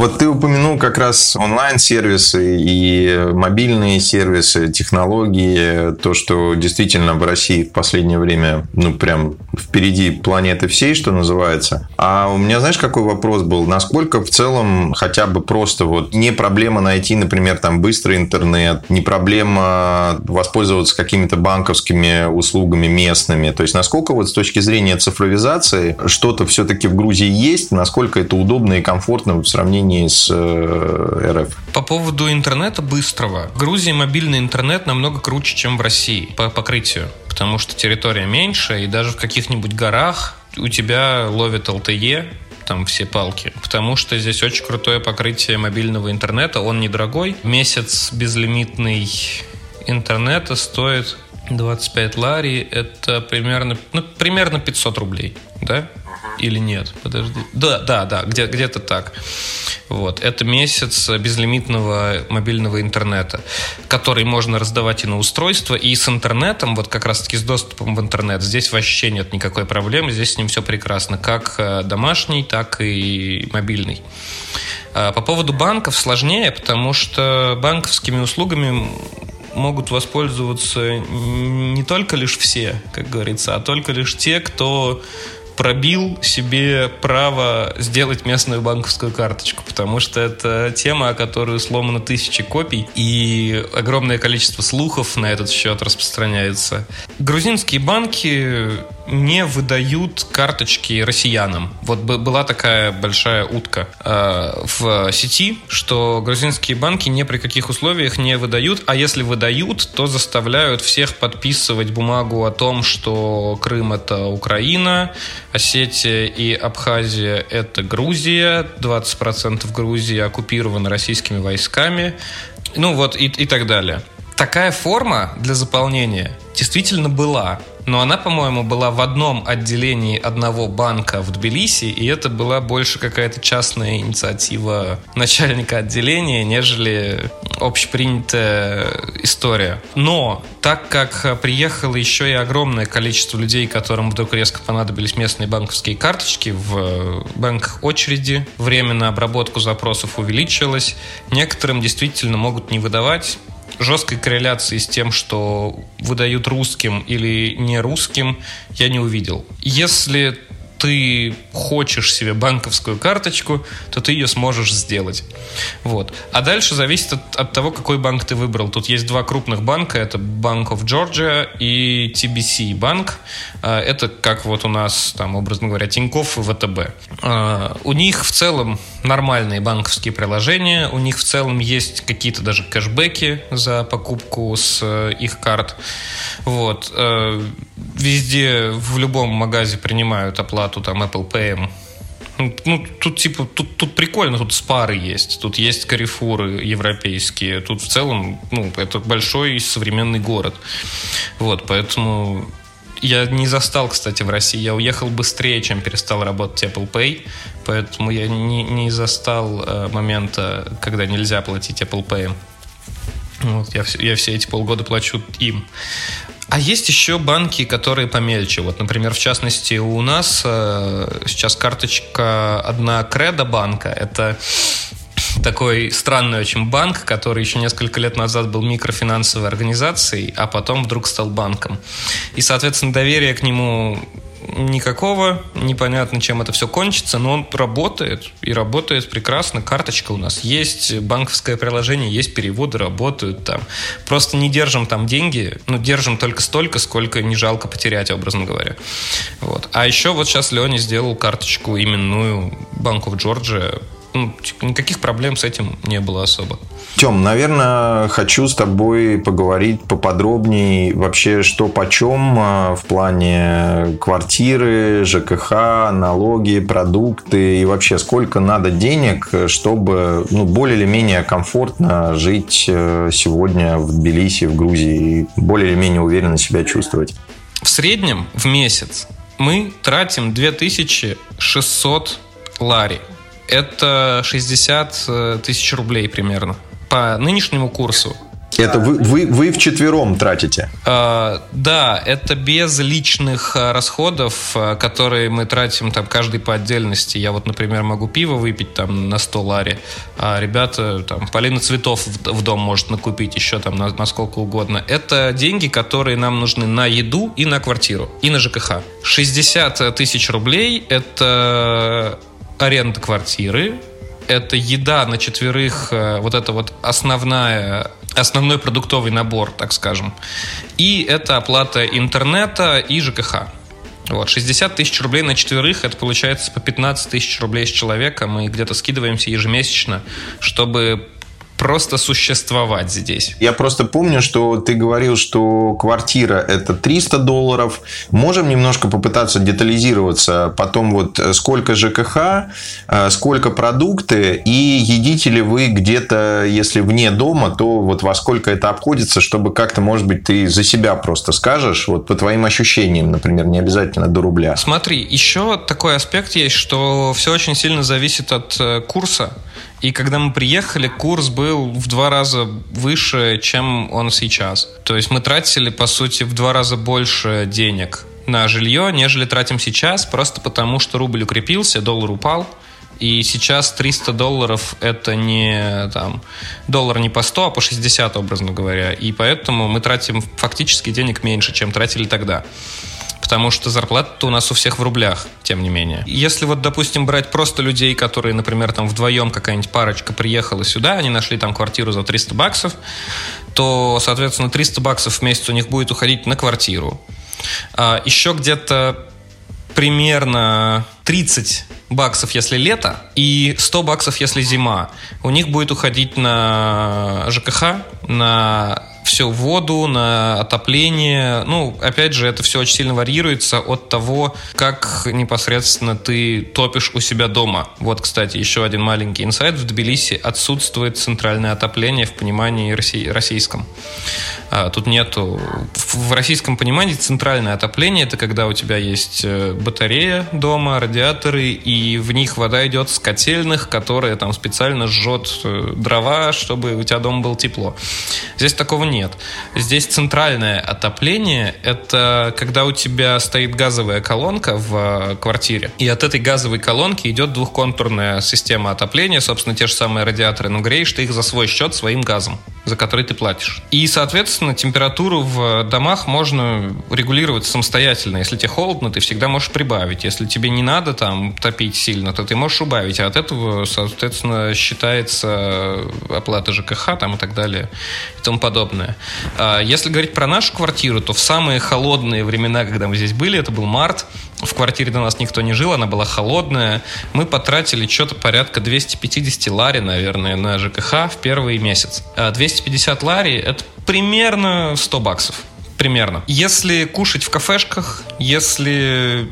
Вот ты упомянул как раз онлайн-сервисы и мобильные сервисы, технологии, то, что действительно в России в последнее время, ну, прям впереди планеты всей, что называется. А у меня, знаешь, какой вопрос был? Насколько в целом хотя бы просто вот не проблема найти, например, там быстрый интернет, не проблема воспользоваться какими-то банковскими услугами местными. То есть, насколько вот с точки зрения цифровизации что-то все-таки в Грузии есть, насколько это удобно и комфортно в сравнении с э, РФ? По поводу интернета быстрого. В Грузии мобильный интернет намного круче, чем в России по покрытию, потому что территория меньше, и даже в каких-нибудь горах у тебя ловит LTE, там все палки, потому что здесь очень крутое покрытие мобильного интернета, он недорогой. Месяц безлимитный интернета стоит 25 лари, это примерно, ну, примерно 500 рублей, да? Или нет? Подожди. Да, да, да, где, где-то так. Вот. Это месяц безлимитного мобильного интернета, который можно раздавать и на устройство, и с интернетом, вот как раз-таки с доступом в интернет. Здесь вообще нет никакой проблемы, здесь с ним все прекрасно, как э, домашний, так и мобильный. А по поводу банков сложнее, потому что банковскими услугами могут воспользоваться не только лишь все, как говорится, а только лишь те, кто пробил себе право сделать местную банковскую карточку, потому что это тема, о которую сломано тысячи копий, и огромное количество слухов на этот счет распространяется. Грузинские банки не выдают карточки россиянам. Вот была такая большая утка э, в сети, что грузинские банки ни при каких условиях не выдают, а если выдают, то заставляют всех подписывать бумагу о том, что Крым это Украина, Осетия и Абхазия это Грузия, 20% Грузии оккупированы российскими войсками, ну вот и, и так далее. Такая форма для заполнения действительно была но она, по-моему, была в одном отделении одного банка в Тбилиси, и это была больше какая-то частная инициатива начальника отделения, нежели общепринятая история. Но так как приехало еще и огромное количество людей, которым вдруг резко понадобились местные банковские карточки, в банках очереди, время на обработку запросов увеличилось, некоторым действительно могут не выдавать жесткой корреляции с тем, что выдают русским или не русским, я не увидел. Если ты хочешь себе банковскую карточку, то ты ее сможешь сделать. Вот. А дальше зависит от, от того, какой банк ты выбрал. Тут есть два крупных банка. Это Bank of Georgia и TBC банк. Это как вот у нас, там, образно говоря, Тинькофф и ВТБ. А, у них в целом нормальные банковские приложения. У них в целом есть какие-то даже кэшбэки за покупку с э, их карт. Вот. Э, везде, в любом магазе принимают оплату там Apple Pay. Ну, тут типа, тут, тут прикольно, тут спары есть, тут есть карифуры европейские, тут в целом, ну, это большой современный город. Вот, поэтому я не застал, кстати, в России. Я уехал быстрее, чем перестал работать Apple Pay, поэтому я не, не застал э, момента, когда нельзя платить Apple Pay. Вот, я, я все эти полгода плачу им. А есть еще банки, которые помельче. Вот, например, в частности, у нас э, сейчас карточка одна Кредо банка. Это такой странный очень банк, который еще несколько лет назад был микрофинансовой организацией, а потом вдруг стал банком. И, соответственно, доверие к нему никакого, непонятно, чем это все кончится, но он работает, и работает прекрасно. Карточка у нас есть, банковское приложение есть, переводы работают там. Просто не держим там деньги, ну, держим только столько, сколько не жалко потерять, образно говоря. Вот. А еще вот сейчас Леня сделал карточку именную Банков Джорджия, ну, типа, никаких проблем с этим не было особо. Тем, наверное, хочу с тобой поговорить поподробнее вообще, что почем а, в плане квартиры, ЖКХ, налоги, продукты и вообще сколько надо денег, чтобы ну, более или менее комфортно жить э, сегодня в Тбилиси, в Грузии и более или менее уверенно себя чувствовать. В среднем в месяц мы тратим 2600 лари это 60 э, тысяч рублей примерно. По нынешнему курсу Это вы, вы, вы вчетвером тратите? А, да, это без личных а, расходов, которые мы тратим там каждый по отдельности. Я вот, например, могу пиво выпить там на 100 лари, а ребята, там, Полина цветов в, в дом может накупить еще там на, на сколько угодно. Это деньги, которые нам нужны на еду и на квартиру, и на ЖКХ. 60 тысяч рублей – это аренда квартиры, это еда на четверых, э, вот это вот основная, основной продуктовый набор, так скажем. И это оплата интернета и ЖКХ. Вот, 60 тысяч рублей на четверых, это получается по 15 тысяч рублей с человека. Мы где-то скидываемся ежемесячно, чтобы просто существовать здесь. Я просто помню, что ты говорил, что квартира это 300 долларов. Можем немножко попытаться детализироваться потом вот э, сколько ЖКХ, э, сколько продукты и едите ли вы где-то, если вне дома, то вот во сколько это обходится, чтобы как-то, может быть, ты за себя просто скажешь, вот по твоим ощущениям, например, не обязательно до рубля. Смотри, еще такой аспект есть, что все очень сильно зависит от э, курса. И когда мы приехали, курс был в два раза выше, чем он сейчас. То есть мы тратили, по сути, в два раза больше денег на жилье, нежели тратим сейчас, просто потому что рубль укрепился, доллар упал. И сейчас 300 долларов это не там, доллар не по 100, а по 60, образно говоря. И поэтому мы тратим фактически денег меньше, чем тратили тогда потому что зарплата у нас у всех в рублях, тем не менее. Если вот, допустим, брать просто людей, которые, например, там вдвоем какая-нибудь парочка приехала сюда, они нашли там квартиру за 300 баксов, то, соответственно, 300 баксов в месяц у них будет уходить на квартиру. А еще где-то примерно 30 баксов, если лето, и 100 баксов, если зима. У них будет уходить на ЖКХ, на все воду, на отопление. Ну, опять же, это все очень сильно варьируется от того, как непосредственно ты топишь у себя дома. Вот, кстати, еще один маленький инсайт. В Тбилиси отсутствует центральное отопление в понимании российском. А, тут нету... В российском понимании центральное отопление – это когда у тебя есть э, батарея дома, радиаторы, и в них вода идет с котельных, которые там специально жжет э, дрова, чтобы у тебя дома было тепло. Здесь такого нет нет. Здесь центральное отопление – это когда у тебя стоит газовая колонка в э, квартире, и от этой газовой колонки идет двухконтурная система отопления, собственно, те же самые радиаторы, но греешь ты их за свой счет своим газом, за который ты платишь. И, соответственно, температуру в домах можно регулировать самостоятельно. Если тебе холодно, ты всегда можешь прибавить. Если тебе не надо там топить сильно, то ты можешь убавить. А от этого, соответственно, считается оплата ЖКХ там и так далее и тому подобное А, если говорить про нашу квартиру, то в самые холодные времена, когда мы здесь были, это был март, в квартире до нас никто не жил, она была холодная. Мы потратили что-то порядка 250 лари, наверное, на ЖКХ в первый месяц. 250 а лари – это примерно 100 баксов. Примерно. Если кушать в кафешках, если,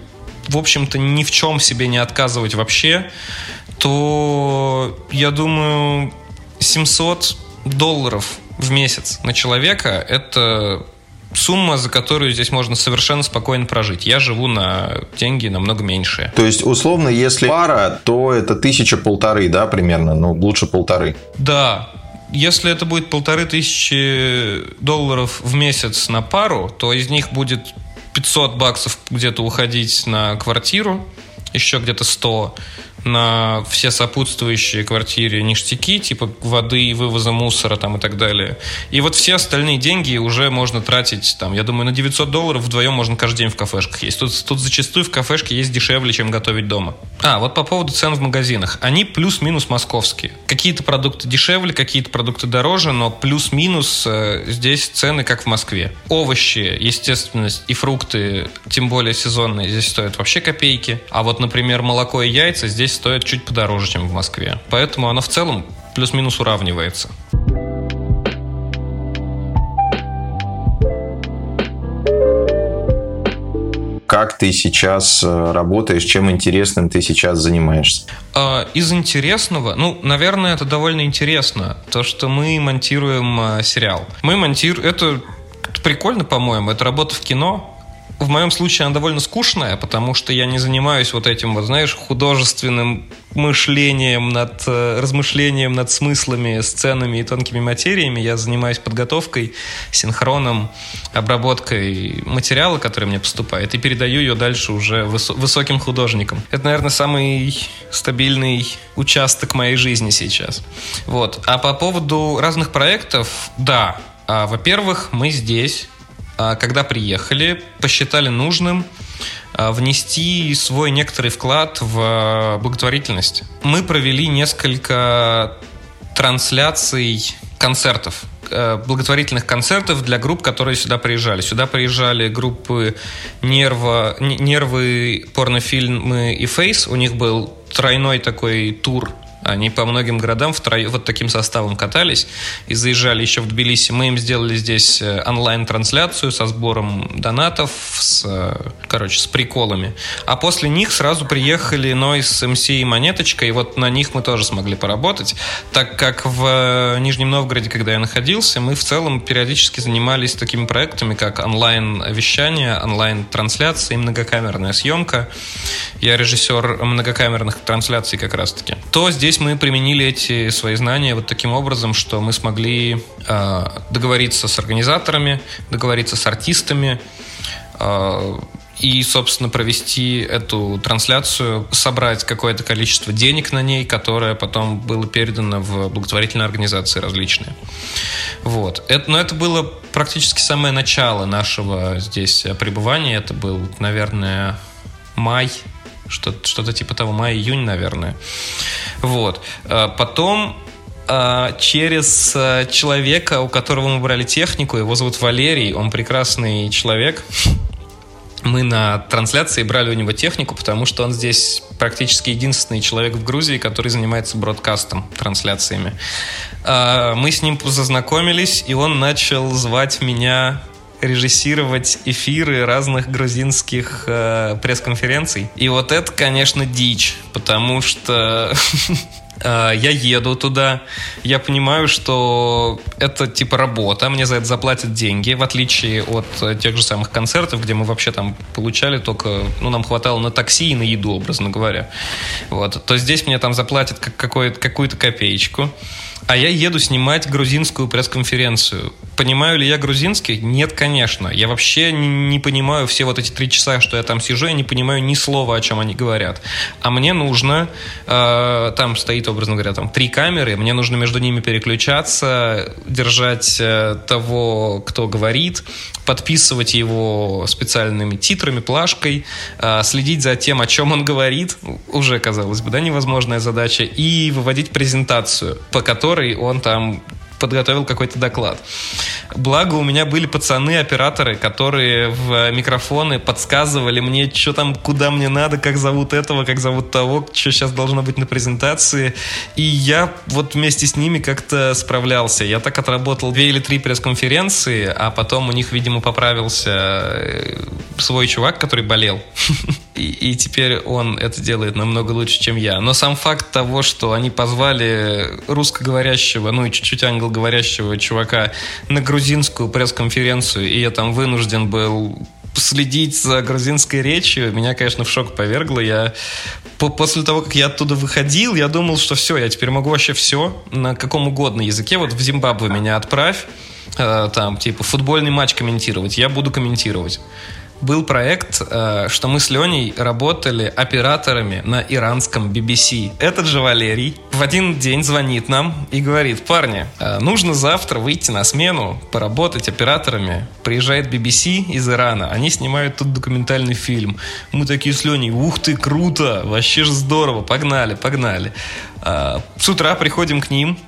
в общем-то, ни в чем себе не отказывать вообще, то, я думаю, 700 долларов в месяц на человека – это сумма, за которую здесь можно совершенно спокойно прожить. Я живу на деньги намного меньшие. То есть, условно, если пара, то это тысяча-полторы, да, примерно? Ну, лучше полторы. Да. Если это будет полторы тысячи долларов в месяц на пару, то из них будет 500 баксов где-то уходить на квартиру, еще где-то 100 на все сопутствующие квартире ништяки, типа воды, вывоза мусора там и так далее. И вот все остальные деньги уже можно тратить, там, я думаю, на 900 долларов вдвоем можно каждый день в кафешках есть. Тут, тут зачастую в кафешке есть дешевле, чем готовить дома. А, вот по поводу цен в магазинах. Они плюс-минус московские. Какие-то продукты дешевле, какие-то продукты дороже, но плюс-минус э, здесь цены как в Москве. Овощи, естественно, и фрукты, тем более сезонные, здесь стоят вообще копейки. А вот, например, молоко и яйца здесь стоят чуть подороже, чем в Москве. Поэтому оно в целом плюс-минус уравнивается. как ты сейчас э, работаешь, чем интересным ты сейчас занимаешься? А, из интересного, ну, наверное, это довольно интересно, то, что мы монтируем э, сериал. Мы монтируем, это прикольно, по-моему, это работа в кино, в моем случае она довольно скучная, потому что я не занимаюсь вот этим, вот знаешь, художественным мышлением над э, размышлением над смыслами, сценами и тонкими материями. Я занимаюсь подготовкой, синхроном, обработкой материала, который мне поступает, и передаю ее дальше уже выс- высоким художникам. Это, наверное, самый стабильный участок моей жизни сейчас. Вот. А по поводу разных проектов, да. А, во-первых, мы здесь когда приехали, посчитали нужным а, внести свой некоторый вклад в благотворительность. Мы провели несколько трансляций концертов благотворительных концертов для групп, которые сюда приезжали. Сюда приезжали группы Нерва, Нервы, порнофильмы и Фейс. У них был тройной такой тур они по многим городам втроем, вот таким составом катались и заезжали еще в Тбилиси. Мы им сделали здесь э, онлайн-трансляцию со сбором донатов, с, э, короче, с приколами. А после них сразу приехали Нойс, МС и Монеточка, и вот на них мы тоже смогли поработать, так как в э, Нижнем Новгороде, когда я находился, мы в целом периодически занимались такими проектами, как онлайн-вещание, онлайн-трансляции, многокамерная съемка. Я режиссер многокамерных трансляций как раз-таки. То здесь здесь мы применили эти свои знания вот таким образом, что мы смогли э, договориться с организаторами, договориться с артистами, э, и, собственно, провести эту трансляцию, собрать какое-то количество денег на ней, которое потом было передано в благотворительные организации различные. Вот. Это, но это было практически самое начало нашего здесь пребывания. Это был, наверное, май что-то, что-то типа того, май-июнь, наверное. Вот. А потом а, через а, человека, у которого мы брали технику, его зовут Валерий, он прекрасный человек. Мы на трансляции брали у него технику, потому что он здесь практически единственный человек в Грузии, который занимается бродкастом, трансляциями. Мы с ним зазнакомились, и он начал звать меня режиссировать эфиры разных грузинских э, пресс-конференций. И вот это, конечно, дичь, потому что э, я еду туда, я понимаю, что это типа работа, мне за это заплатят деньги, в отличие от тех же самых концертов, где мы вообще там получали только, ну, нам хватало на такси и на еду, образно говоря. Вот. То здесь мне там заплатят какую-то копеечку. А я еду снимать грузинскую пресс-конференцию. Понимаю ли я грузинский? Нет, конечно. Я вообще не, понимаю все вот эти три часа, что я там сижу, я не понимаю ни слова, о чем они говорят. А мне нужно, э, там стоит, образно говоря, там три камеры, мне нужно между ними переключаться, держать э, того, кто говорит, подписывать его специальными титрами, плашкой, э, следить за тем, о чем он говорит, уже, казалось бы, да, невозможная задача, и выводить презентацию, по которой которой он там подготовил какой-то доклад. Благо, у меня были пацаны-операторы, которые в микрофоны подсказывали мне, что там, куда мне надо, как зовут этого, как зовут того, что сейчас должно быть на презентации. И я вот вместе с ними как-то справлялся. Я так отработал две или три пресс-конференции, а потом у них, видимо, поправился э, свой чувак, который болел. И, и теперь он это делает намного лучше, чем я. Но сам факт того, что они позвали русскоговорящего, ну и чуть-чуть англоговорящего чувака на грузинскую пресс-конференцию, и я там вынужден был следить за грузинской речью, меня, конечно, в шок повергло. Я после того, как я оттуда выходил, я думал, что все, я теперь могу вообще все на каком угодно языке. Вот в Зимбабве меня отправь, э, там, типа, футбольный матч комментировать, я буду комментировать был проект, э, что мы с Леней работали операторами на иранском BBC. Этот же Валерий в один день звонит нам и говорит, парни, э, нужно завтра выйти на смену, поработать операторами. Приезжает BBC из Ирана, они снимают тут документальный фильм. Мы такие с Леней, ух ты, круто, вообще же здорово, погнали, погнали. Э, с утра приходим к ним,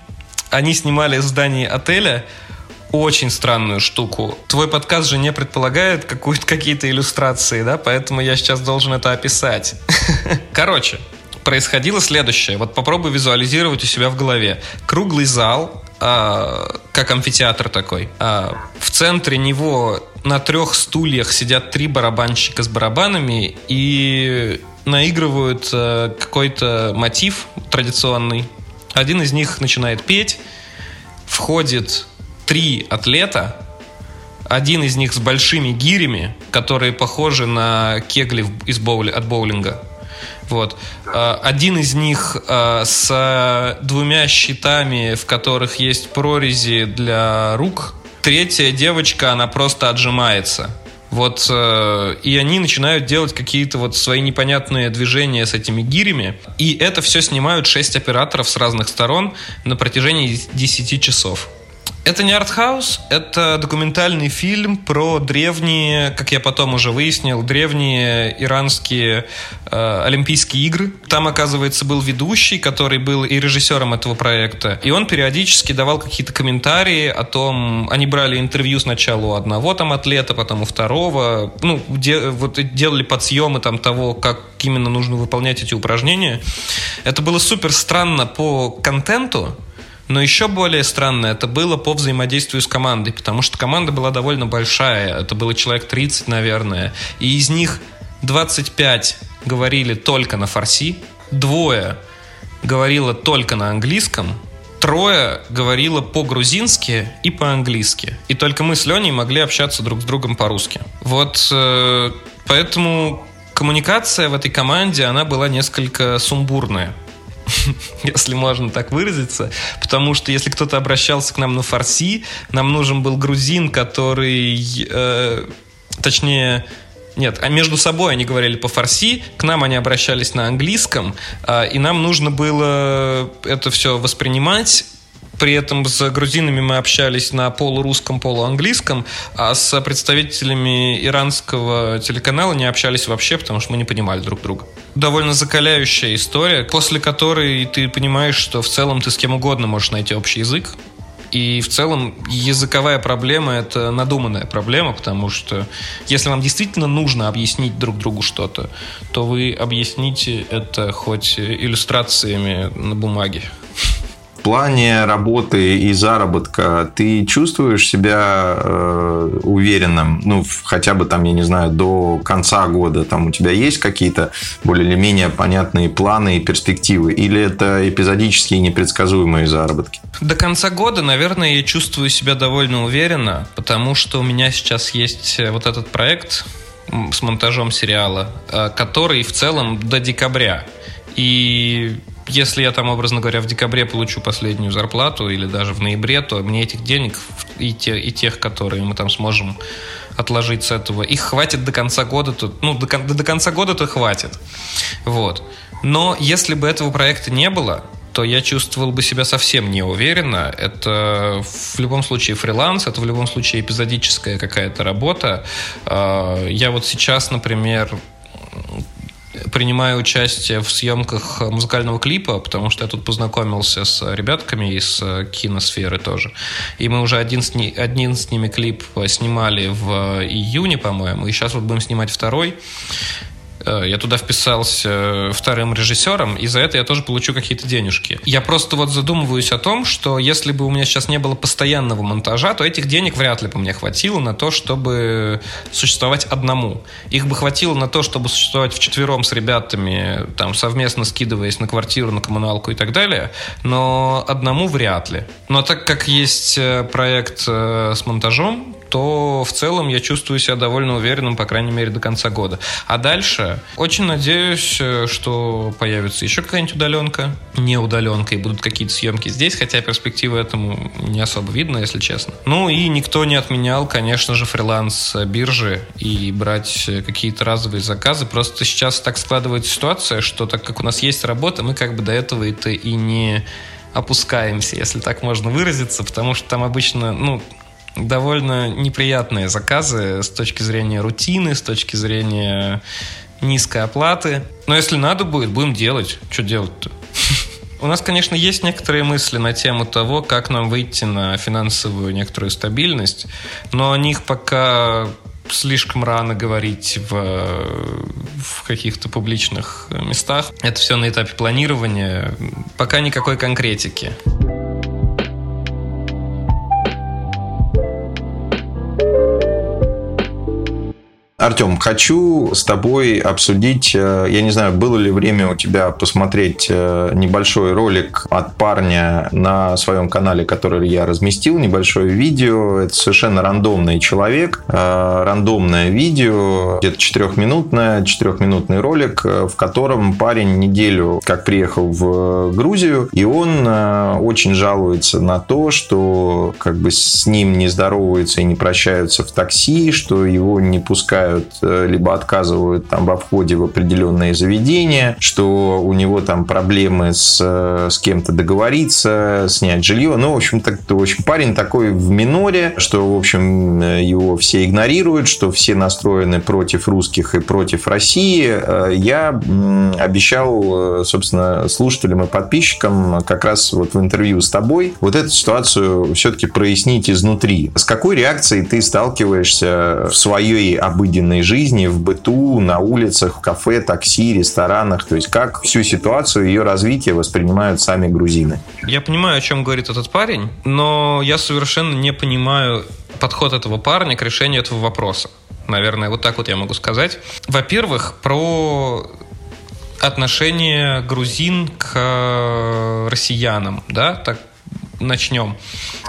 они снимали в здании отеля, очень странную штуку. Твой подкаст же не предполагает какие-то иллюстрации, да, поэтому я сейчас должен это описать. Короче, происходило следующее. Вот попробуй визуализировать у себя в голове. Круглый зал, э, как амфитеатр такой. Э, в центре него на трех стульях сидят три барабанщика с барабанами и наигрывают э, какой-то мотив традиционный. Один из них начинает петь, входит три атлета, Один из них с большими гирями, которые похожи на кегли из боули, от боулинга. Вот. А, один из них а, с двумя щитами, в которых есть прорези для рук. Третья девочка, она просто отжимается. Вот, э, и они начинают делать какие-то вот свои непонятные движения с этими гирями. И это все снимают 6 операторов с разных сторон на протяжении 10 часов. Это не артхаус, это документальный фильм про древние, как я потом уже выяснил, древние иранские э, Олимпийские игры. Там, оказывается, был ведущий, который был и режиссером этого проекта. И он периодически давал какие-то комментарии о том, они брали интервью сначала у одного там атлета, потом у второго. Ну, де, вот делали подсъемы там того, как именно нужно выполнять эти упражнения. Это было супер странно по контенту, но еще более странно это было по взаимодействию с командой, потому что команда была довольно большая, это было человек 30, наверное, и из них 25 говорили только на фарси, двое говорило только на английском, трое говорило по-грузински и по-английски. И только мы с Леней могли общаться друг с другом по-русски. Вот э, поэтому коммуникация в этой команде, она была несколько сумбурная. если можно так выразиться, потому что если кто-то обращался к нам на фарси, нам нужен был грузин, который, э, точнее, нет, а между собой они говорили по фарси, к нам они обращались на английском, э, и нам нужно было это все воспринимать при этом с грузинами мы общались на полурусском, полуанглийском, а с представителями иранского телеканала не общались вообще, потому что мы не понимали друг друга. Довольно закаляющая история, после которой ты понимаешь, что в целом ты с кем угодно можешь найти общий язык, и в целом языковая проблема – это надуманная проблема, потому что если вам действительно нужно объяснить друг другу что-то, то вы объясните это хоть иллюстрациями на бумаге плане работы и заработка ты чувствуешь себя э, уверенным? Ну, хотя бы там, я не знаю, до конца года там у тебя есть какие-то более или менее понятные планы и перспективы? Или это эпизодические непредсказуемые заработки? До конца года, наверное, я чувствую себя довольно уверенно, потому что у меня сейчас есть э, вот этот проект с монтажом сериала, э, который в целом до декабря. И если я там, образно говоря, в декабре получу последнюю зарплату или даже в ноябре, то мне этих денег и, те, и тех, которые мы там сможем отложить с этого, их хватит до конца года, то, ну, до, до конца года то хватит. Вот. Но если бы этого проекта не было, то я чувствовал бы себя совсем неуверенно. Это в любом случае фриланс, это в любом случае эпизодическая какая-то работа. А, я вот сейчас, например, принимаю участие в съемках музыкального клипа, потому что я тут познакомился с ребятками из киносферы тоже. И мы уже один один с ними клип снимали в июне, по-моему, и сейчас вот будем снимать второй. Э, я туда вписался э, вторым режиссером, и за это я тоже получу какие-то денежки. Я просто вот задумываюсь о том, что если бы у меня сейчас не было постоянного монтажа, то этих денег вряд ли бы мне хватило на то, чтобы существовать одному. Их бы хватило на то, чтобы существовать вчетвером с ребятами, там, совместно скидываясь на квартиру, на коммуналку и так далее, но одному вряд ли. Но так как есть э, проект с монтажом, то в целом я чувствую себя довольно уверенным, по крайней мере, до конца года. А дальше очень надеюсь, э, что появится еще какая-нибудь удаленка, не удаленка, и будут какие-то съемки здесь, хотя перспективы этому не особо видно, если честно. Ну и никто не отменял, конечно же, фриланс биржи и брать какие-то разовые заказы. Просто сейчас так складывается ситуация, что так как у нас есть работа, мы как бы до этого это и не опускаемся, если так можно выразиться, потому что там обычно, ну, довольно неприятные заказы с точки зрения рутины, с точки зрения низкой оплаты. Но если надо будет, будем делать. Что делать-то? У нас, конечно, есть некоторые мысли на тему того, как нам выйти на финансовую некоторую стабильность, но о них пока слишком рано говорить в, в каких-то публичных местах. Это все на этапе планирования. Пока никакой конкретики. Артем, хочу с тобой обсудить, э, я не знаю, было ли время у тебя посмотреть э, небольшой ролик от парня на своем канале, который я разместил, небольшое видео. Это совершенно рандомный человек, э, рандомное видео, где-то четырехминутное, четырехминутный ролик, в котором парень неделю как приехал в Грузию, и он очень жалуется на то, что как бы с ним не здороваются и не прощаются в такси, что его не пускают отвергают, э, либо отказывают там во входе в определенные заведения, что у него там проблемы с, э, с кем-то договориться, снять жилье. Ну, в общем, так, в общем, парень такой в миноре, что, в общем, его все игнорируют, что все настроены против русских и против России. Э, я обещал, собственно, слушателям и подписчикам как раз вот в интервью с тобой вот эту ситуацию все-таки прояснить изнутри. С какой реакцией ты сталкиваешься в своей обыденной обыденной жизни, в быту, на улицах, в кафе, такси, ресторанах? То есть как всю ситуацию, ее развитие воспринимают сами грузины? Я понимаю, о чем говорит этот парень, но я совершенно не понимаю подход этого парня к решению этого вопроса. Наверное, вот так вот я могу сказать. Во-первых, про отношение грузин к россиянам, да, так начнем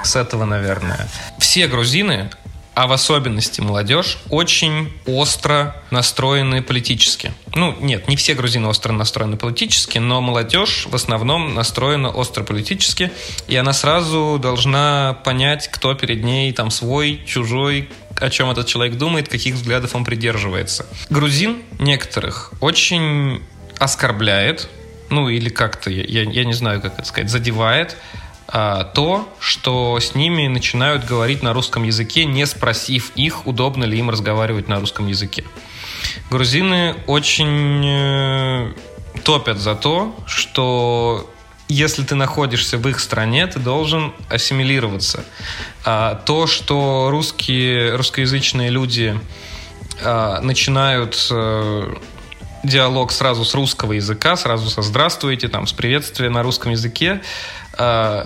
с этого, наверное. Все грузины а в особенности молодежь, очень остро настроены политически. Ну, нет, не все грузины остро настроены политически, но молодежь в основном настроена остро политически, и она сразу должна понять, кто перед ней там свой, чужой, о чем этот человек думает, каких взглядов он придерживается. Грузин некоторых очень оскорбляет, ну или как-то, я, я не знаю, как это сказать, задевает, то, что с ними начинают говорить на русском языке, не спросив их, удобно ли им разговаривать на русском языке. Грузины очень э, топят за то, что если ты находишься в их стране, ты должен ассимилироваться. А то, что русские, русскоязычные люди а, начинают э, диалог сразу с русского языка, сразу со «здравствуйте», там, с приветствия на русском языке,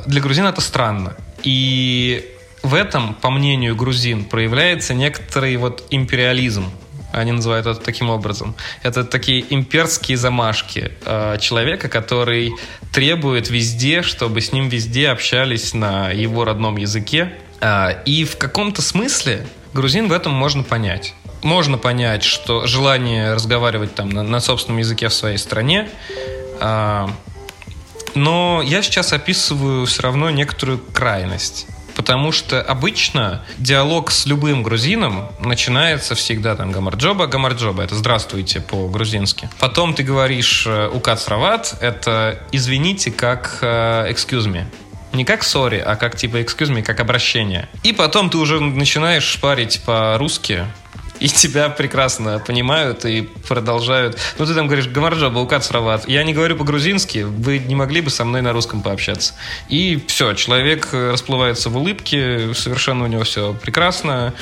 для грузин это странно. И в этом, по мнению грузин, проявляется некоторый вот империализм. Они называют это таким образом. Это такие имперские замашки э, человека, который требует везде, чтобы с ним везде общались на его родном языке. Э, и в каком-то смысле грузин в этом можно понять. Можно понять, что желание разговаривать там на, на собственном языке в своей стране но я сейчас описываю все равно некоторую крайность. Потому что обычно диалог с любым грузином начинается всегда там гамарджоба, гамарджоба, это здравствуйте по-грузински. Потом ты говоришь э, укат срават, это извините как э, excuse me. Не как sorry, а как типа excuse me, как обращение. И потом ты уже начинаешь шпарить по-русски, и тебя прекрасно понимают и продолжают. Ну, ты там говоришь, Гамарджа, Балкат, Срават. Я не говорю по-грузински, вы не могли бы со мной на русском пообщаться. И все, человек расплывается в улыбке, совершенно у него все прекрасно.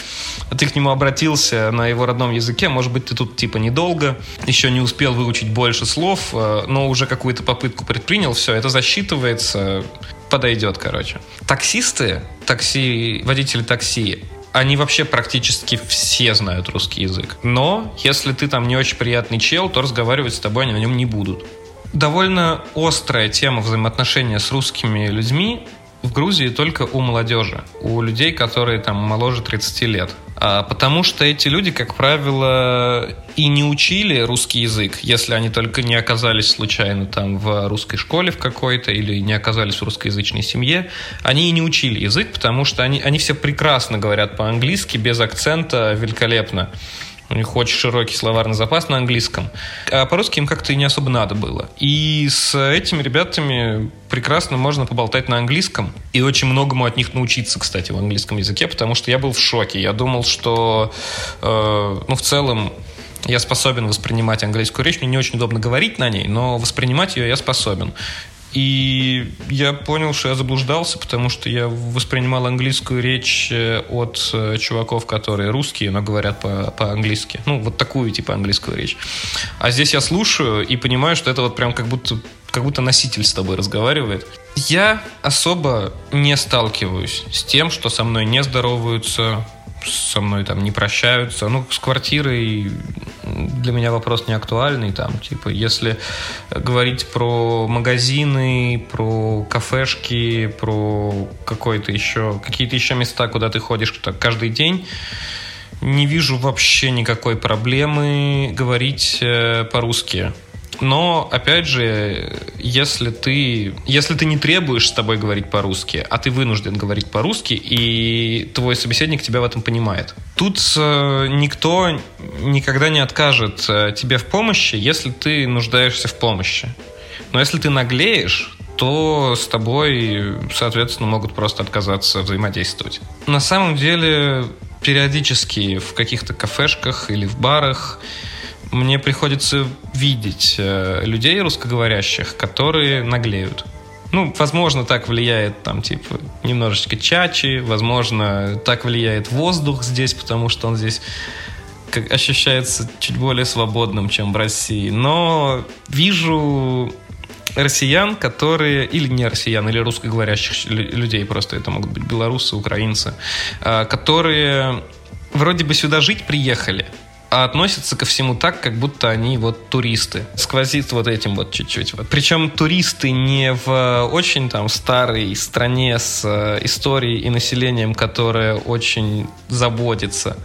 Ты к нему обратился на его родном языке, может быть, ты тут типа недолго, еще не успел выучить больше слов, э, но уже какую-то попытку предпринял, все, это засчитывается, подойдет, короче. Таксисты, такси, водители такси, они вообще практически все знают русский язык. Но если ты там не очень приятный чел, то разговаривать с тобой они на нем не будут. Довольно острая тема взаимоотношения с русскими людьми в Грузии только у молодежи, у людей, которые там моложе 30 лет. А, потому что эти люди, как правило, и не учили русский язык, если они только не оказались случайно там в русской школе в какой-то или не оказались в русскоязычной семье. Они и не учили язык, потому что они, они все прекрасно говорят по-английски, без акцента, великолепно. У них очень широкий словарный запас на английском. А по-русски им как-то и не особо надо было. И с этими ребятами прекрасно можно поболтать на английском. И очень многому от них научиться, кстати, в английском языке, потому что я был в шоке. Я думал, что, э, ну, в целом, я способен воспринимать английскую речь. Мне не очень удобно говорить на ней, но воспринимать ее я способен. И я понял, что я заблуждался, потому что я воспринимал английскую речь э, от э, чуваков, которые русские, но говорят по- по-английски. Ну, вот такую типа английскую речь. А здесь я слушаю и понимаю, что это вот прям как будто, как будто носитель с тобой разговаривает. Я особо не сталкиваюсь с тем, что со мной не здороваются, со мной там не прощаются. Ну, с квартирой для меня вопрос не актуальный. Там, типа, если говорить про магазины, про кафешки, про какой-то еще, какие-то еще места, куда ты ходишь каждый день, не вижу вообще никакой проблемы говорить э, по-русски. Но, опять же, если ты, если ты не требуешь с тобой говорить по-русски, а ты вынужден говорить по-русски, и твой собеседник тебя в этом понимает, тут э, никто никогда не откажет э, тебе в помощи, если ты нуждаешься в помощи. Но если ты наглеешь, то с тобой, соответственно, могут просто отказаться взаимодействовать. На самом деле, периодически в каких-то кафешках или в барах мне приходится видеть э, людей русскоговорящих, которые наглеют. Ну, возможно, так влияет там, типа, немножечко чачи, возможно, так влияет воздух здесь, потому что он здесь ощущается чуть более свободным, чем в России. Но вижу россиян, которые, или не россиян, или русскоговорящих людей, просто это могут быть белорусы, украинцы, э, которые вроде бы сюда жить приехали, а относятся ко всему так, как будто они вот туристы. Сквозит вот этим вот чуть-чуть. Вот. Причем туристы не в очень там старой стране с э, историей и населением, которое очень заботится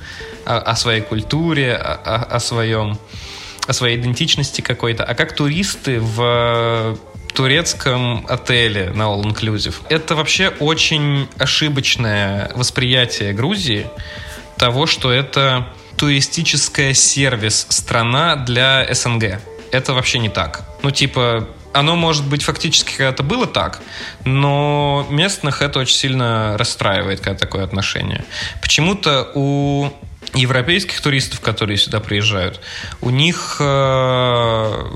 о, о своей культуре, о, о, своем о своей идентичности какой-то, а как туристы в турецком отеле на All Inclusive. Это вообще очень ошибочное восприятие Грузии того, что это туристическая сервис-страна для СНГ. Это вообще не так. Ну, типа, оно, может быть, фактически когда-то было так, но местных это очень сильно расстраивает, когда такое отношение. Почему-то у европейских туристов, которые сюда приезжают, у них э,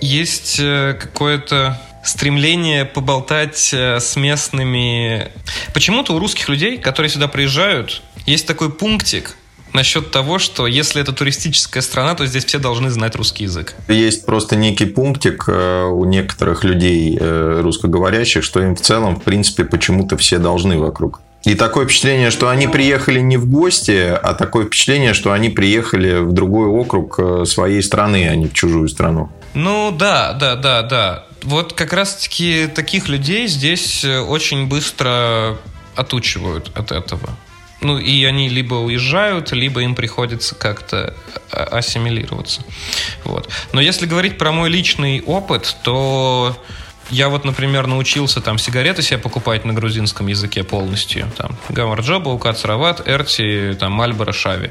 есть э, какое-то стремление поболтать э, с местными. Почему-то у русских людей, которые сюда приезжают, есть такой пунктик, насчет того, что если это туристическая страна, то здесь все должны знать русский язык. Есть просто некий пунктик э, у некоторых людей э, русскоговорящих, что им в целом, в принципе, почему-то все должны вокруг. И такое впечатление, что они приехали не в гости, а такое впечатление, что они приехали в другой округ э, своей страны, а не в чужую страну. Ну да, да, да, да. Вот как раз-таки таких людей здесь очень быстро отучивают от этого. Ну, и они либо уезжают, либо им приходится как-то а, ассимилироваться. Вот. Но если говорить про мой личный опыт, то я вот, например, научился там сигареты себе покупать на грузинском языке полностью. Там Гамарджоба, Укат Сарават, Эрти, там Мальборо, Шави.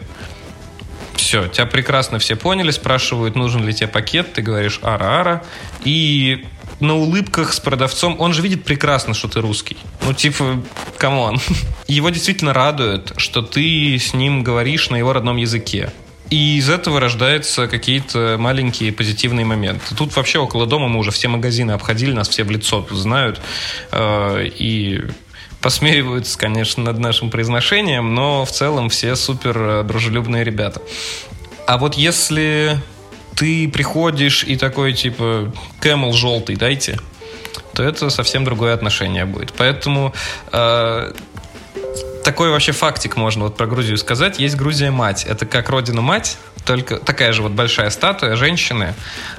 Все, тебя прекрасно все поняли, спрашивают, нужен ли тебе пакет, ты говоришь არა-არა, и на улыбках с продавцом. Он же видит прекрасно, что ты русский. Ну, типа, come on. Его действительно радует, что ты с ним говоришь на его родном языке. И из этого рождаются какие-то маленькие позитивные моменты. Тут вообще около дома мы уже все магазины обходили, нас все в лицо знают. Э, и посмеиваются, конечно, над нашим произношением, но в целом все супер дружелюбные ребята. А вот если ты приходишь и такой, типа, Camel желтый дайте, то это совсем другое отношение будет. Поэтому э, такой вообще фактик можно вот про Грузию сказать. Есть Грузия-мать. Это как родина-мать, только такая же вот большая статуя женщины.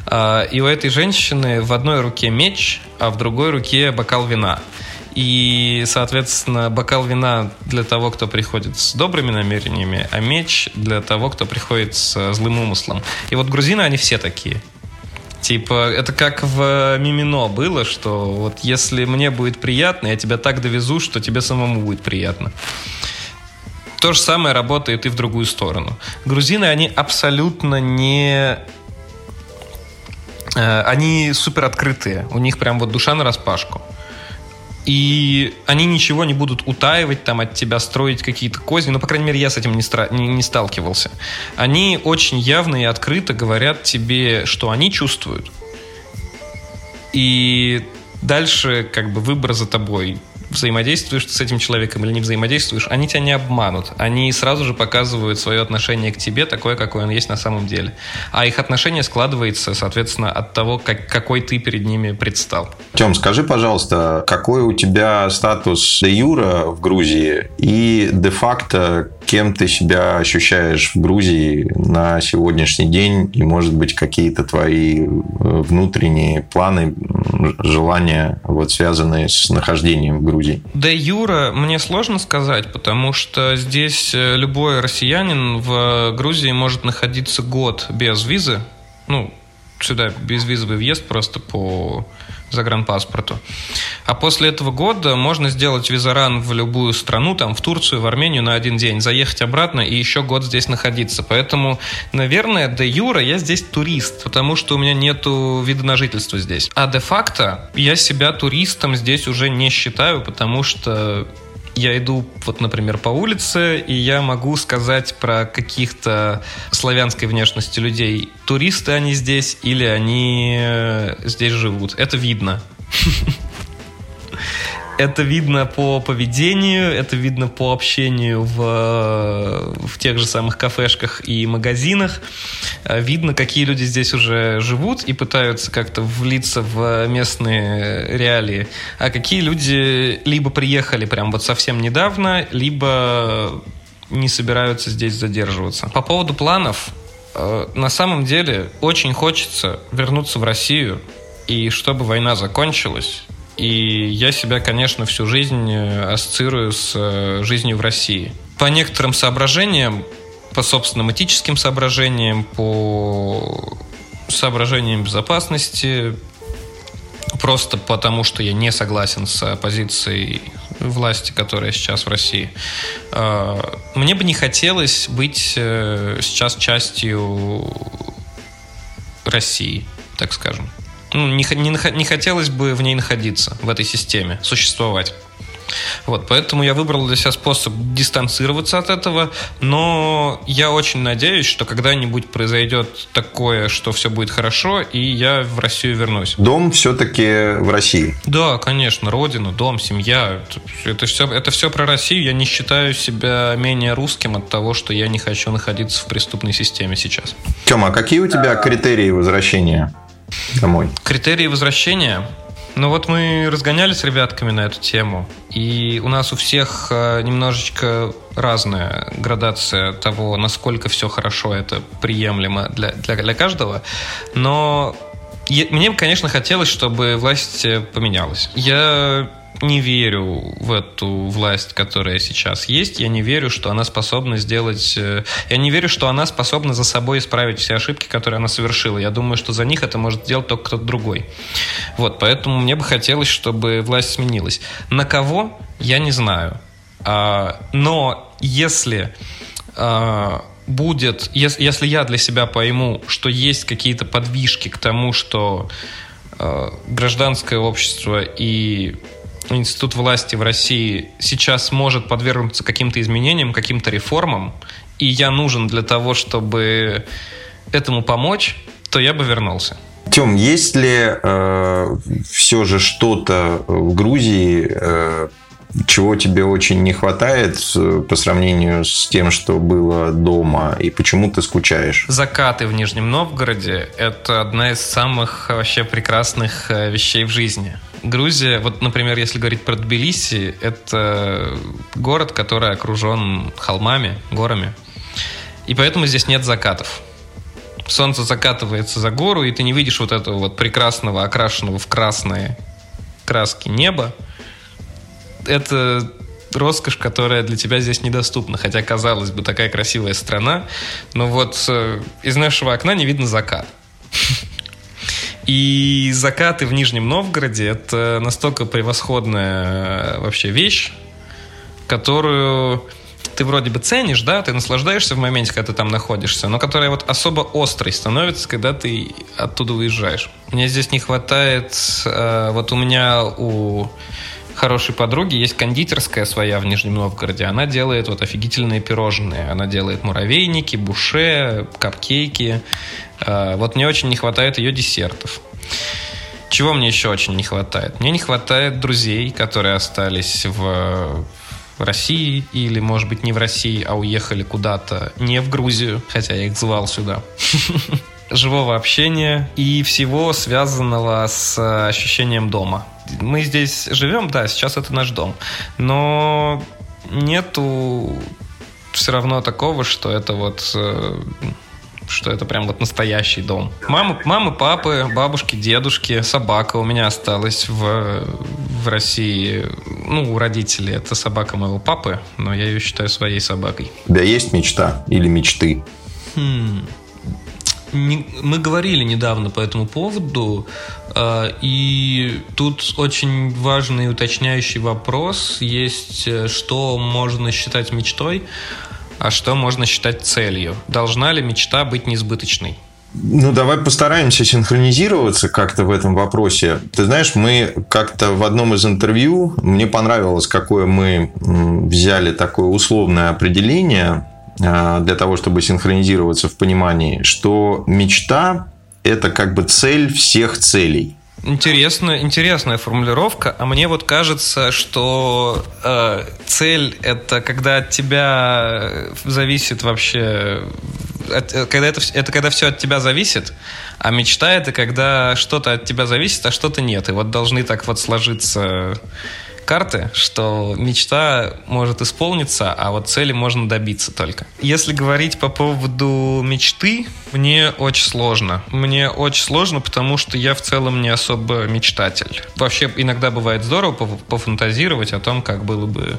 Э, и у этой женщины в одной руке меч, а в другой руке бокал вина. И, соответственно, бокал вина для того, кто приходит с добрыми намерениями, а меч для того, кто приходит с злым умыслом. И вот грузины, они все такие. Типа, это как в Мимино было, что вот если мне будет приятно, я тебя так довезу, что тебе самому будет приятно. То же самое работает и в другую сторону. Грузины, они абсолютно не э, они супер открытые. У них прям вот душа на распашку и они ничего не будут утаивать там от тебя, строить какие-то козни. Ну, по крайней мере, я с этим не, стра- не, не сталкивался. Они очень явно и открыто говорят тебе, что они чувствуют. И дальше как бы выбор за тобой. Взаимодействуешь с этим человеком или не взаимодействуешь, они тебя не обманут. Они сразу же показывают свое отношение к тебе такое, какое он есть на самом деле. А их отношение складывается, соответственно, от того, как, какой ты перед ними предстал. Тем, скажи, пожалуйста, какой у тебя статус де юра в Грузии и де-факто кем ты себя ощущаешь в Грузии на сегодняшний день и, может быть, какие-то твои э, внутренние планы, желания, вот, связанные с нахождением в Грузии? Да, Юра, мне сложно сказать, потому что здесь э, любой россиянин в Грузии может находиться год без визы, ну, сюда безвизовый въезд просто по загранпаспорту. А после этого года можно сделать визаран в любую страну, там в Турцию, в Армению на один день, заехать обратно и еще год здесь находиться. Поэтому, наверное, де юра я здесь турист, потому что у меня нету вида на жительство здесь. А де-факто я себя туристом здесь уже не считаю, потому что я иду, вот, например, по улице, и я могу сказать про каких-то славянской внешности людей, туристы они здесь или они э, здесь живут. Это видно. Это видно по поведению, это видно по общению в, в тех же самых кафешках и магазинах. Э, видно, какие люди здесь уже живут и пытаются как-то влиться в местные реалии. А какие люди либо приехали прям вот совсем недавно, либо не собираются здесь задерживаться. По поводу планов, э, на самом деле очень хочется вернуться в Россию, и чтобы война закончилась, и я себя, конечно, всю жизнь э, ассоциирую с э, жизнью в России. По некоторым соображениям, по собственным этическим соображениям, по соображениям безопасности, просто потому, что я не согласен с позицией власти, которая сейчас в России. Э, мне бы не хотелось быть сейчас частью России, так скажем ну, не, не, не хотелось бы в ней находиться, в этой системе, существовать. Вот, поэтому я выбрал для себя способ дистанцироваться от этого, но я очень надеюсь, что когда-нибудь произойдет такое, что все будет хорошо, и я в Россию вернусь. Дом все-таки в России? Да, конечно, родина, дом, семья, это все, это все про Россию. Я не считаю себя менее русским от того, что я не хочу находиться в преступной системе сейчас. Тема, а какие у тебя критерии возвращения? Домой? Критерии возвращения. Ну вот мы разгонялись с ребятками на эту тему, и у нас у всех э, немножечко разная градация того, насколько все хорошо, это приемлемо для, для, для каждого. Но мне, конечно, хотелось, чтобы власть поменялась. Я не верю в эту власть, которая сейчас есть. Я не верю, что она способна сделать... Э, я не верю, что она способна за собой исправить все ошибки, которые она совершила. Я думаю, что за них это может сделать только кто-то другой. Вот, поэтому мне бы хотелось, чтобы власть сменилась. На кого? Я не знаю. А, но если а, будет... Если я для себя пойму, что есть какие-то подвижки к тому, что а, гражданское общество и институт власти в России сейчас может подвергнуться каким-то изменениям, каким-то реформам, и я нужен для того, чтобы этому помочь, то я бы вернулся. Тем, есть ли э, все же что-то в Грузии, э, чего тебе очень не хватает по сравнению с тем, что было дома, и почему ты скучаешь? Закаты в Нижнем Новгороде – это одна из самых вообще прекрасных э, вещей в жизни. Грузия, вот, например, если говорить про Тбилиси, это город, который окружен холмами, горами. И поэтому здесь нет закатов. Солнце закатывается за гору, и ты не видишь вот этого вот прекрасного, окрашенного в красные краски неба. Это роскошь, которая для тебя здесь недоступна. Хотя, казалось бы, такая красивая страна, но вот э, из нашего окна не видно закат. И закаты в Нижнем Новгороде – это настолько превосходная э, вообще вещь, которую ты вроде бы ценишь, да, ты наслаждаешься в моменте, когда ты там находишься, но которая вот особо острой становится, когда ты оттуда уезжаешь. Мне здесь не хватает, э, вот у меня у хорошей подруги есть кондитерская своя в Нижнем Новгороде. Она делает вот офигительные пирожные. Она делает муравейники, буше, капкейки. Э, вот мне очень не хватает ее десертов. Чего мне еще очень не хватает? Мне не хватает друзей, которые остались в в России или, может быть, не в России, а уехали куда-то не в Грузию, хотя я их звал сюда. Живого общения и всего связанного с ощущением дома. Мы здесь живем, да, сейчас это наш дом, но нету все равно такого, что это вот э, что это прям вот настоящий дом. Мамы, мамы, папы, бабушки, дедушки, собака у меня осталась в, в России. Ну, у родителей. Это собака моего папы, но я ее считаю своей собакой. У тебя есть мечта или мечты? Хм. Не, мы говорили недавно по этому поводу, э, и тут очень важный уточняющий вопрос есть, э, что можно считать мечтой, а что можно считать целью? Должна ли мечта быть несбыточной? Ну, давай постараемся синхронизироваться как-то в этом вопросе. Ты знаешь, мы как-то в одном из интервью, мне понравилось, какое мы взяли такое условное определение для того, чтобы синхронизироваться в понимании, что мечта – это как бы цель всех целей. Интересная, интересная формулировка. А мне вот кажется, что э, цель это когда от тебя зависит вообще, от, э, когда это, это когда все от тебя зависит, а мечта это когда что-то от тебя зависит, а что-то нет. И вот должны так вот сложиться карты, что мечта может исполниться, а вот цели можно добиться только. Если говорить по поводу мечты, мне очень сложно. Мне очень сложно, потому что я в целом не особо мечтатель. Вообще иногда бывает здорово пофантазировать о том, как было бы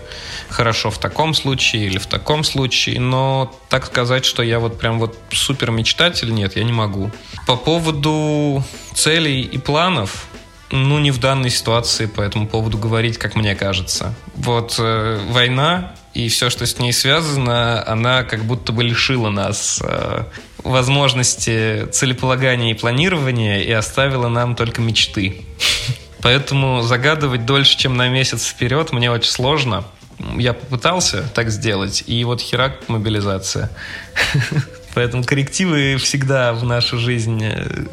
хорошо в таком случае или в таком случае, но так сказать, что я вот прям вот супер мечтатель, нет, я не могу. По поводу целей и планов, ну, не в данной ситуации по этому поводу говорить, как мне кажется. Вот э, война и все, что с ней связано, она как будто бы лишила нас э, возможности целеполагания и планирования и оставила нам только мечты. Поэтому загадывать дольше, чем на месяц вперед, мне очень сложно. Я попытался так сделать, и вот херак мобилизация. Поэтому коррективы всегда в нашу жизнь э,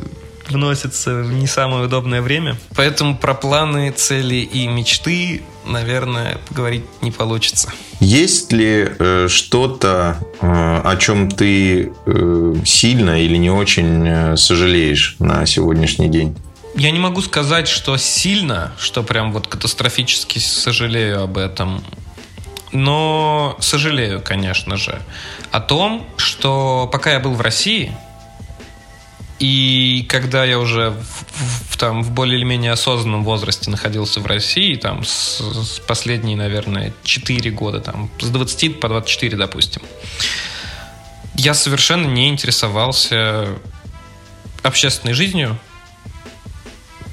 вносится в не самое удобное время. Поэтому про планы, цели и мечты, наверное, поговорить не получится. Есть ли э, что-то, э, о чем ты э, сильно или не очень э, сожалеешь на сегодняшний день? Я не могу сказать, что сильно, что прям вот катастрофически сожалею об этом. Но сожалею, конечно же, о том, что пока я был в России, и когда я уже в, в, там, в более или менее осознанном возрасте находился в России, там, с, с последние, наверное, 4 года, там, с 20 по 24, допустим, я совершенно не интересовался общественной жизнью,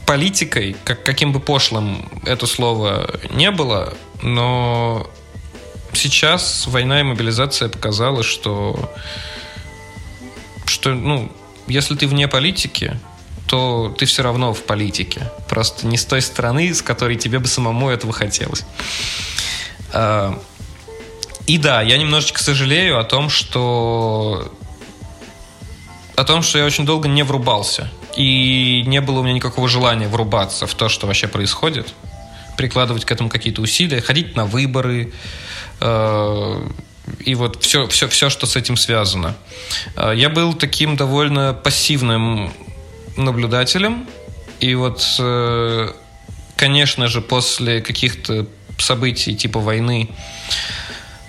политикой, как, каким бы пошлым это слово не было, но сейчас война и мобилизация показала, что, что ну, если ты вне политики, то ты все равно в политике. Просто не с той стороны, с которой тебе бы самому этого хотелось. А, и да, я немножечко сожалею о том, что о том, что я очень долго не врубался. И не было у меня никакого желания врубаться в то, что вообще происходит. Прикладывать к этому какие-то усилия, ходить на выборы, э, и вот все, все, все, что с этим связано. А, я был таким довольно пассивным наблюдателем, и вот, э, конечно же, после каких-то событий типа войны,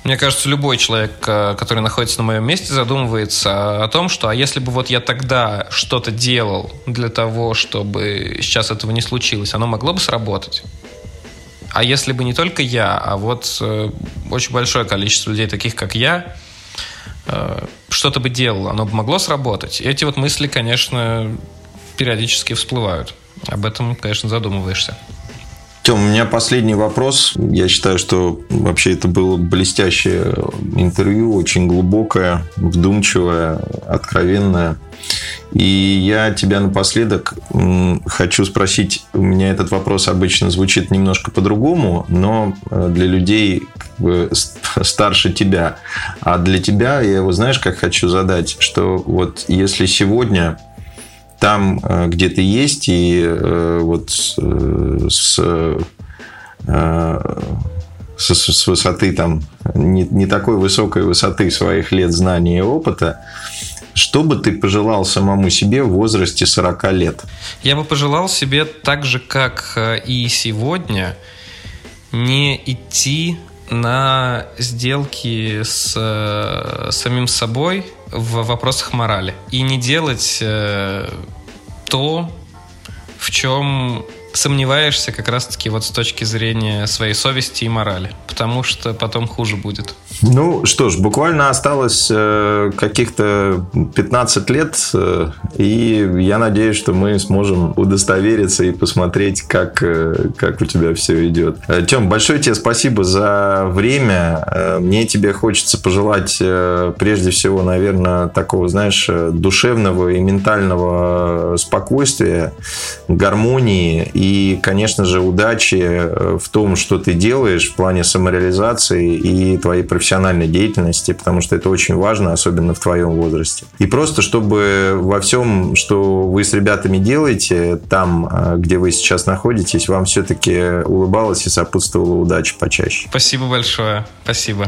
мне кажется, любой человек, э, который находится на моем месте, задумывается о том, что а если бы вот я тогда что-то делал для того, чтобы сейчас этого не случилось, оно могло бы сработать. А если бы не только я, а вот э, очень большое количество людей, таких как я, э, что-то бы делало, оно бы могло сработать. Эти вот мысли, конечно, периодически всплывают. Об этом, конечно, задумываешься. Тем, у меня последний вопрос. Я считаю, что вообще это было блестящее интервью, очень глубокое, вдумчивое, откровенное. И я тебя напоследок хочу спросить, у меня этот вопрос обычно звучит немножко по-другому, но э, для людей как бы старше тебя. А для тебя я его, знаешь, как хочу задать, что вот если сегодня там, где ты есть, и вот с с, с высоты там не, не такой высокой высоты своих лет знаний и опыта, что бы ты пожелал самому себе в возрасте 40 лет? Я бы пожелал себе так же, как э, и сегодня, не идти на сделки с э, самим собой в вопросах морали и не делать э, то, в чем сомневаешься как раз-таки вот с точки зрения своей совести и морали, потому что потом хуже будет. Ну что ж, буквально осталось э, каких-то 15 лет, э, и я надеюсь, что мы сможем удостовериться и посмотреть, как, э, как у тебя все идет. Тем, большое тебе спасибо за время. Мне тебе хочется пожелать прежде всего, наверное, такого, знаешь, душевного и ментального спокойствия, гармонии и, конечно же, удачи в том, что ты делаешь в плане самореализации и твоей профессиональной профессиональной деятельности, потому что это очень важно, особенно в твоем возрасте. И просто, чтобы во всем, что вы с ребятами делаете, там, а, где вы сейчас находитесь, вам все-таки улыбалось и сопутствовала удача почаще. Спасибо большое. Спасибо.